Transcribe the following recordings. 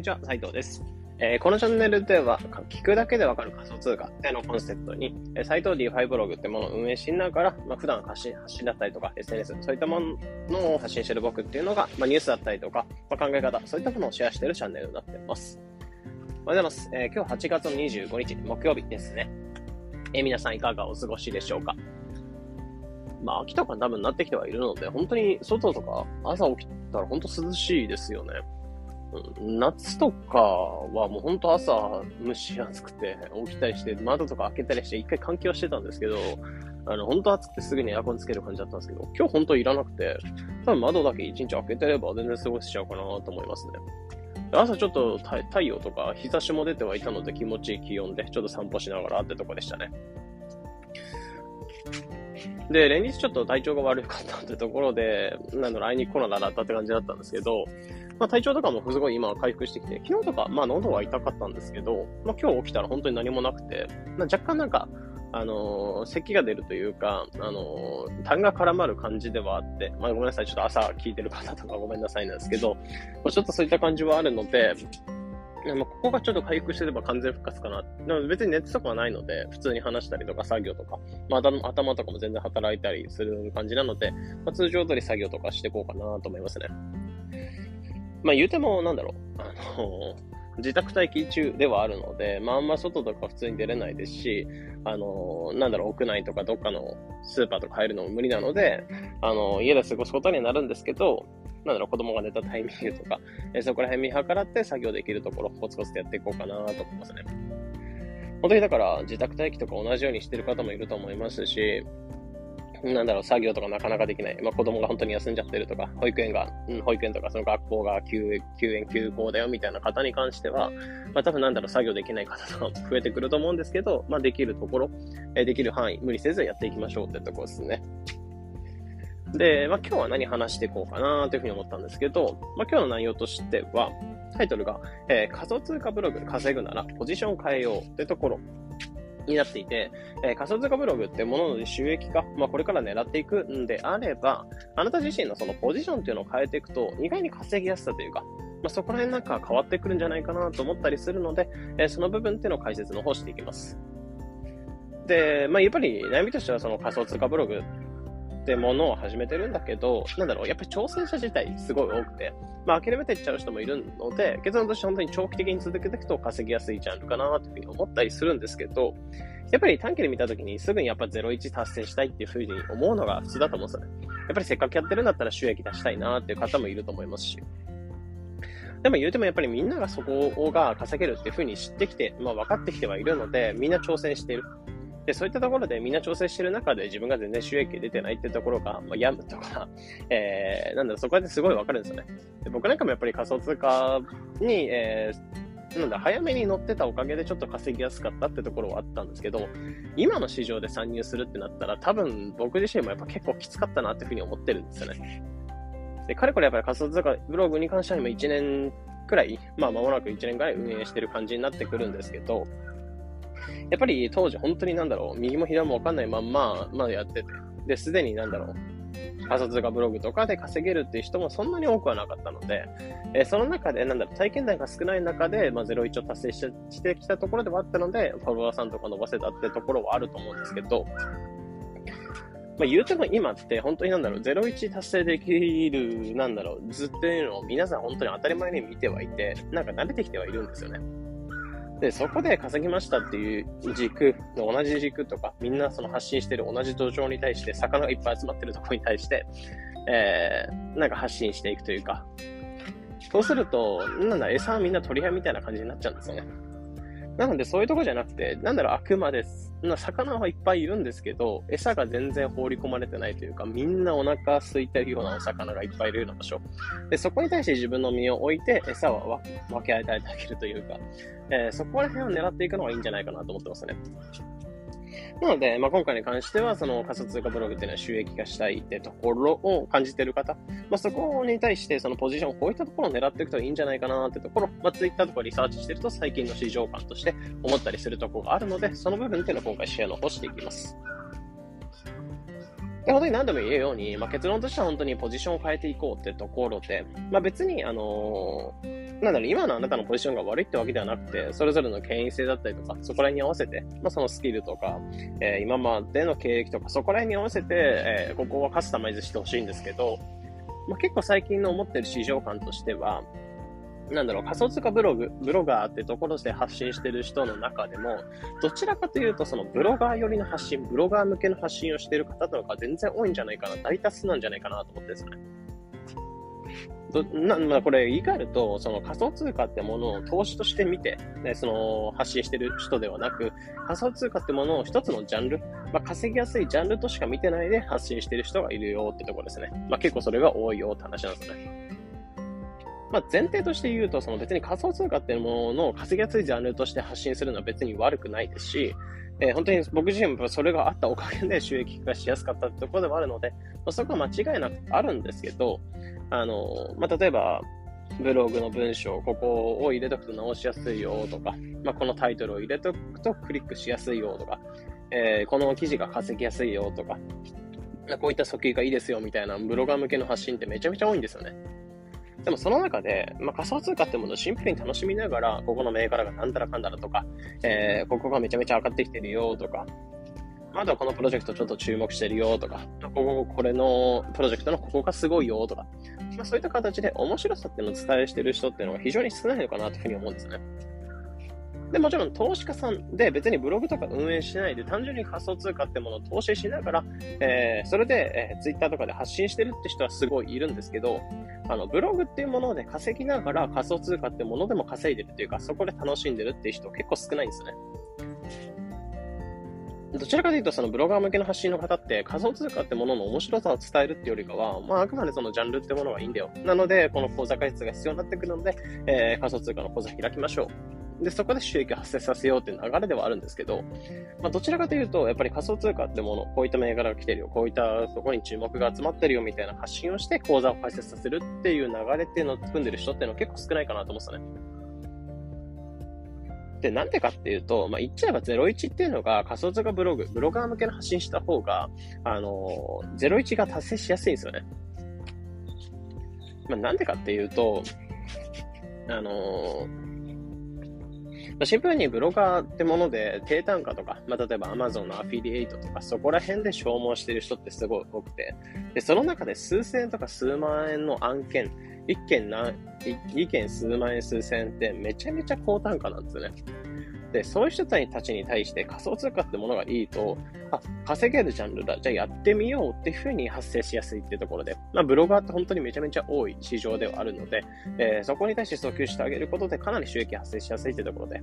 にちは、斉藤です。えー、このチャンネルでは、聞くだけでわかる仮想通貨ってのコンセプトに、えー、斉藤 DeFi ブログってものを運営しながら、まあ、普段発信、発信だったりとか、SNS、そういったものを発信している僕っていうのが、まあ、ニュースだったりとか、まあ、考え方、そういったものをシェアしているチャンネルになっています。おはようございます。えー、今日8月25日、木曜日ですね。えー、皆さんいかがお過ごしでしょうか？まあ、秋とか多分なってきてはいるので、本当に外とか朝起きたら本当涼しいですよね。夏とかはもう本当朝蒸し暑くて起きたりして窓とか開けたりして一回換気はしてたんですけど、あの本当暑くてすぐにエアコンつける感じだったんですけど、今日本当いらなくて、多分窓だけ一日開けてれば全然過ごしちゃうかなと思いますね。朝ちょっと太陽とか日差しも出てはいたので気持ちいい気温でちょっと散歩しながらってとこでしたね。で、連日ちょっと体調が悪かったってところで、なんだろう、あいにコロナだったって感じだったんですけど、まあ体調とかもすごい今回復してきて、昨日とか、まあ喉は痛かったんですけど、まあ今日起きたら本当に何もなくて、まあ、若干なんか、あのー、咳が出るというか、あのー、痰が絡まる感じではあって、まあごめんなさい、ちょっと朝聞いてる方とかごめんなさいなんですけど、まあ、ちょっとそういった感じはあるので、まあ、ここがちょっと回復してれば完全復活かな。でも別に熱とかはないので、普通に話したりとか作業とか、まあ、頭とかも全然働いたりする感じなので、まあ、通常通り作業とかしていこうかなと思いますね。まあ言うても、なんだろう、あの自宅待機中ではあるので、まああんま外とか普通に出れないですし、あのなんだろう、屋内とかどっかのスーパーとか入るのも無理なので、あの家で過ごすことにはなるんですけど、なんだろう、子供が寝たタイミングとか、えそこら辺見計らって作業できるところ、コツコツとやっていこうかなと思いますね。本当にだから自宅待機とか同じようにしてる方もいると思いますし、なんだろう、作業とかなかなかできない。まあ、子供が本当に休んじゃってるとか、保育園が、うん、保育園とかその学校が休休園休校だよみたいな方に関しては、まあ、多分なんだろう、作業できない方とかも増えてくると思うんですけど、まあ、できるところ、えできる範囲、無理せずやっていきましょうってところですね。で、まあ、今日は何話していこうかなというふうに思ったんですけど、まあ、今日の内容としては、タイトルが、えー、仮想通貨ブログ稼ぐならポジション変えようってところになっていて、えー、仮想通貨ブログってものの収益化、まあ、これから狙っていくんであれば、あなた自身のそのポジションっていうのを変えていくと、意外に稼ぎやすさというか、まあ、そこら辺なんか変わってくるんじゃないかなと思ったりするので、えー、その部分っていうのを解説の方していきます。で、まあ、やっぱり悩みとしてはその仮想通貨ブログってものを始めてるんだけど、なんだろう、やっぱり挑戦者自体すごい多くて、まあ諦めていっちゃう人もいるので、結論として本当に長期的に続けていくと稼ぎやすいジャンルかなというふうに思ったりするんですけど、やっぱり短期で見たときにすぐにやっぱ01達成したいっていうふうに思うのが普通だと思うんですよね。やっぱりせっかくやってるんだったら収益出したいなっていう方もいると思いますし。でも言うてもやっぱりみんながそこが稼げるっていうふうに知ってきて、まあ分かってきてはいるので、みんな挑戦している。で、そういったところでみんな調整してる中で自分が全然収益出てないってところが、まあ、病むとか、えー、なんだろ、そこですごいわかるんですよね。で僕なんかもやっぱり仮想通貨に、えー、なんだ、早めに乗ってたおかげでちょっと稼ぎやすかったってところはあったんですけど、今の市場で参入するってなったら、多分僕自身もやっぱ結構きつかったなっていうふうに思ってるんですよね。で、かれこれやっぱり仮想通貨ブログに関しては今1年くらい、まあ間もなく1年くらい運営してる感じになってくるんですけど、やっぱり当時本当になんだろう、右も左もわかんないまんま、まあやってて、で、すでになんだろう、仮想通貨ブログとかで稼げるっていう人もそんなに多くはなかったので、えー、その中で、なんだろう、体験談が少ない中で、まあ、01を達成してしてきたところではあったので、フォロワーさんとか伸ばせたってところはあると思うんですけど、まあ、言うても今って本当になんだろう、01達成できる、なんだろう、図っていうのを皆さん本当に当たり前に見てはいて、なんか慣れてきてはいるんですよね。で、そこで稼ぎましたっていう軸の、同じ軸とか、みんなその発信してる同じ土壌に対して、魚がいっぱい集まってるとこに対して、えー、なんか発信していくというか、そうすると、なんだ、餌はみんな取り合いみたいな感じになっちゃうんですよね。なので、そういうとこじゃなくて、なんだろう、あくまで、魚はいっぱいいるんですけど、餌が全然放り込まれてないというか、みんなお腹空いてるようなお魚がいっぱいいるような場所。で、そこに対して自分の身を置いて、餌は分け与えてあげるというか、えー、そこら辺を狙っていくのがいいんじゃないかなと思ってますね。なので、まあ、今回に関しては、その仮想通貨ブログっていうのは収益化したいってところを感じてる方、まあ、そこに対してそのポジション、こういったところを狙っていくといいんじゃないかなってところ、まあ、Twitter とかリサーチしてると最近の市場感として思ったりするところがあるので、その部分っていうのを今回シェアの方していきます。で、本当に何度も言うように、まあ、結論としては本当にポジションを変えていこうってところで、まあ、別に、あのーなんだろう、今のあなたのポジションが悪いってわけではなくて、それぞれの権威性だったりとか、そこら辺に合わせて、まあ、そのスキルとか、えー、今までの経歴とか、そこら辺に合わせて、えー、ここはカスタマイズしてほしいんですけど、まあ、結構最近の思ってる市場感としては、なんだろう、仮想通貨ブログ、ブロガーってところで発信してる人の中でも、どちらかというと、そのブロガー寄りの発信、ブロガー向けの発信をしている方の方が全然多いんじゃないかな、大多数なんじゃないかなと思ってですね。どなまあ、これ言い換えると、その仮想通貨ってものを投資として見て、ね、その発信してる人ではなく、仮想通貨ってものを一つのジャンル、まあ、稼ぎやすいジャンルとしか見てないで発信してる人がいるよってところですね。まあ、結構それが多いよって話なんですね。まあ、前提として言うと、その別に仮想通貨っていうものを稼ぎやすいジャンルとして発信するのは別に悪くないですし、えー、本当に僕自身もそれがあったおかげで収益化しやすかったってところでもあるので、まあ、そこは間違いなくあるんですけど、あの、まあ、例えば、ブログの文章、ここを入れとくと直しやすいよとか、まあ、このタイトルを入れとくとクリックしやすいよとか、えー、この記事が稼ぎやすいよとか、こういった訴求がいいですよみたいなブロガー向けの発信ってめちゃめちゃ多いんですよね。でもその中で、まあ、仮想通貨ってものをシンプルに楽しみながら、ここの銘柄がなんだらかんだらとか、えー、ここがめちゃめちゃ上がってきてるよとか、あとはこのプロジェクトちょっと注目してるよとか、ここ、これのプロジェクトのここがすごいよとか、まあ、そういった形で面白さっていうのを伝えしてる人っていうのが非常に少ないのかなというふうに思うんですね。で、もちろん投資家さんで別にブログとか運営しないで単純に仮想通貨ってものを投資しながら、えー、それで、えー、ツイッターとかで発信してるって人はすごいいるんですけど、あの、ブログっていうもので稼ぎながら仮想通貨ってものでも稼いでるっていうか、そこで楽しんでるっていう人結構少ないんですよね。どちらかというと、そのブロガー向けの発信の方って仮想通貨ってものの面白さを伝えるっていうよりかは、まあ、あくまでそのジャンルってものがいいんだよ。なので、この口座開設が必要になってくるので、えー、仮想通貨の口座開きましょう。で、そこで収益を発生させようっていう流れではあるんですけど、まあ、どちらかというと、やっぱり仮想通貨ってもの、こういった銘柄が来てるよ、こういったとこに注目が集まってるよみたいな発信をして、口座を開設させるっていう流れっていうのを組んでる人っていうのは結構少ないかなと思ってたね。で、なんでかっていうと、まあ、言っちゃえば01っていうのが仮想通貨ブログ、ブロガー向けの発信した方が、あのー、01が達成しやすいんですよね。まあ、なんでかっていうと、あのーまあ、シンプルにブロガーってもので低単価とか、まあ、例えば Amazon のアフィリエイトとか、そこら辺で消耗してる人ってすごい多くて、で、その中で数千円とか数万円の案件、1件何、1件数万円数千円ってめちゃめちゃ高単価なんですよね。で、そういう人たちに対して仮想通貨ってものがいいと、あ、稼げるジャンルだ。じゃあやってみようっていうふうに発生しやすいっていうところで、まあ、ブロガーって本当にめちゃめちゃ多い市場ではあるので、えー、そこに対して訴求してあげることでかなり収益発生しやすいっていうところで、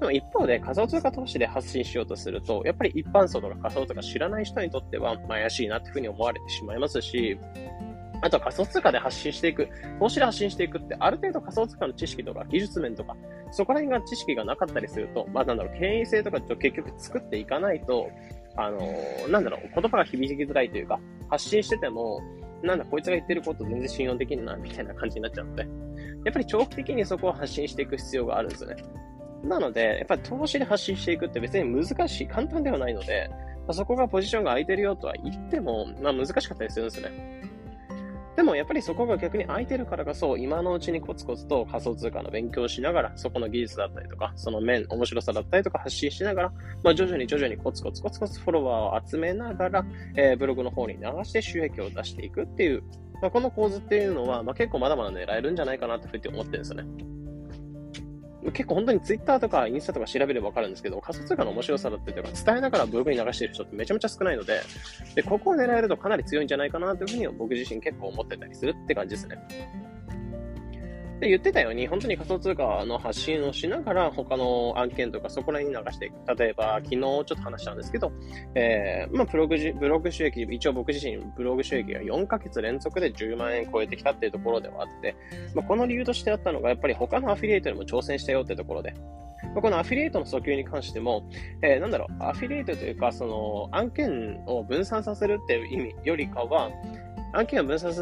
でも一方で仮想通貨投資で発信しようとすると、やっぱり一般層とか仮想とか知らない人にとっては、怪しいなっていうふうに思われてしまいますし、あとは仮想通貨で発信していく、投資で発信していくって、ある程度仮想通貨の知識とか技術面とか、そこら辺が知識がなかったりすると、まあなんだろう、権威性とかと結局作っていかないと、あのー、なんだろう、言葉が響きづらいというか、発信してても、なんだ、こいつが言ってること全然信用できんな、みたいな感じになっちゃうので、やっぱり長期的にそこを発信していく必要があるんですよね。なので、やっぱり投資で発信していくって別に難しい、簡単ではないので、そこがポジションが空いてるよとは言っても、まあ難しかったりするんですよね。でもやっぱりそこが逆に空いてるからこそ、今のうちにコツコツと仮想通貨の勉強しながら、そこの技術だったりとか、その面、面白さだったりとか発信しながら、まあ徐々に徐々にコツコツコツコツフォロワーを集めながら、えー、ブログの方に流して収益を出していくっていう、まあ、この構図っていうのは、まあ結構まだまだ狙えるんじゃないかなってふうに思ってるんですよね。結構本当にツイッターとかインスタとか調べればわかるんですけど、仮想通貨の面白さだったりとか、伝えながらブログに流している人ってめちゃめちゃ少ないので、で、ここを狙えるとかなり強いんじゃないかなというふうに僕自身結構思ってたりするって感じですね。で、言ってたように、本当に仮想通貨の発信をしながら、他の案件とかそこら辺に流していく。例えば、昨日ちょっと話したんですけど、えー、まあ、ブログ、ブログ収益、一応僕自身、ブログ収益が4ヶ月連続で10万円超えてきたっていうところではあって、まあ、この理由としてあったのが、やっぱり他のアフィリエイトにも挑戦したよってところで、まこのアフィリエイトの訴求に関しても、えー、なんだろう、アフィリエイトというか、その案件を分散させるっていう意味よりかは、案件を分散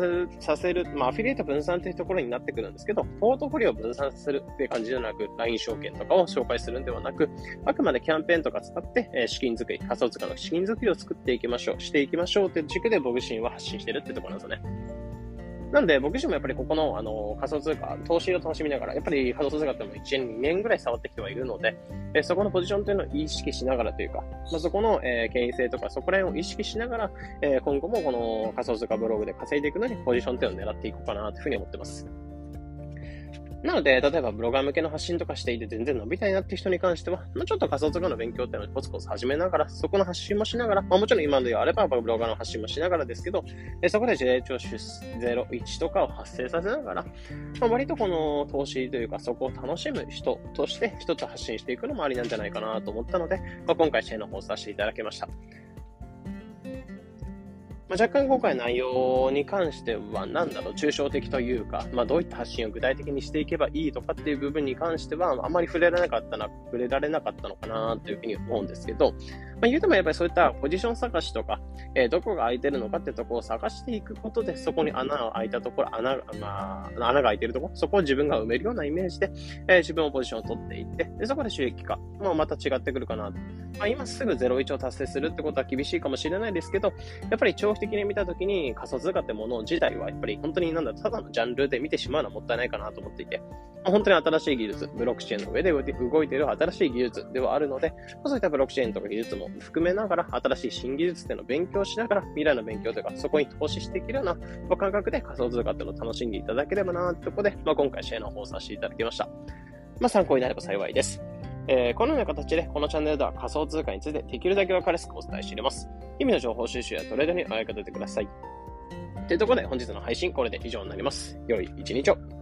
させる、まあ、アフィリエイト分散というところになってくるんですけど、ポートフォリオを分散させるという感じではなく、LINE 証券とかを紹介するんではなく、あくまでキャンペーンとか使って、え資金作り、仮想通貨の資金作りを作っていきましょう、していきましょうという軸で僕自身は発信してるってところなんですよね。なんで、僕自身もやっぱりここの、あの、仮想通貨、投資を楽しみながら、やっぱり仮想通貨っても1年、2年ぐらい触ってきてはいるので、えそこのポジションというのを意識しながらというか、まあ、そこの、えー、権威性とか、そこら辺を意識しながら、えー、今後もこの仮想通貨ブログで稼いでいくのに、ポジションというのを狙っていこうかなというふうに思ってます。なので、例えばブロガー向けの発信とかしていて全然伸びたいなって人に関しては、まあ、ちょっと仮想通貨の勉強っていうのをコツコツ始めながら、そこの発信もしながら、まあ、もちろん今のであればブロガーの発信もしながらですけど、えそこで事例徴収01とかを発生させながら、まあ、割とこの投資というかそこを楽しむ人として一つ発信していくのもありなんじゃないかなと思ったので、まあ、今回支援の方させていただきました。まあ、若干今回内容に関しては、なんだろう、抽象的というか、まあ、どういった発信を具体的にしていけばいいとかっていう部分に関しては、あまり触れられなかったな、触れられなかったのかなというふうに思うんですけど、まあ、言うてもやっぱりそういったポジション探しとか、えー、どこが空いてるのかっていうところを探していくことで、そこに穴が開いたところ、穴、まあ、穴が開いてるところ、そこを自分が埋めるようなイメージで、えー、自分のポジションを取っていって、でそこで収益化、まあ、また違ってくるかなと。まあ、今すぐ01を達成するってことは厳しいかもしれないですけど、やっぱり長期的に見たときに仮想通貨ってもの自体はやっぱり本当になんだ、ただのジャンルで見てしまうのはもったいないかなと思っていて、ま、本当に新しい技術、ブロックチェーンの上で動いている新しい技術ではあるので、そういったブロックチェーンとか技術も含めながら、新しい新技術っていうのを勉強しながら、未来の勉強というか、そこに投資していけるような感覚で仮想通貨っていうのを楽しんでいただければなというところで、まあ、今回シェアの方をさせていただきました。まあ、参考になれば幸いです。えー、このような形で、このチャンネルでは仮想通貨についてできるだけわかりやすくお伝えしています。日々の情報収集やトレードにお役立てください。というところで本日の配信これで以上になります。良い一日を。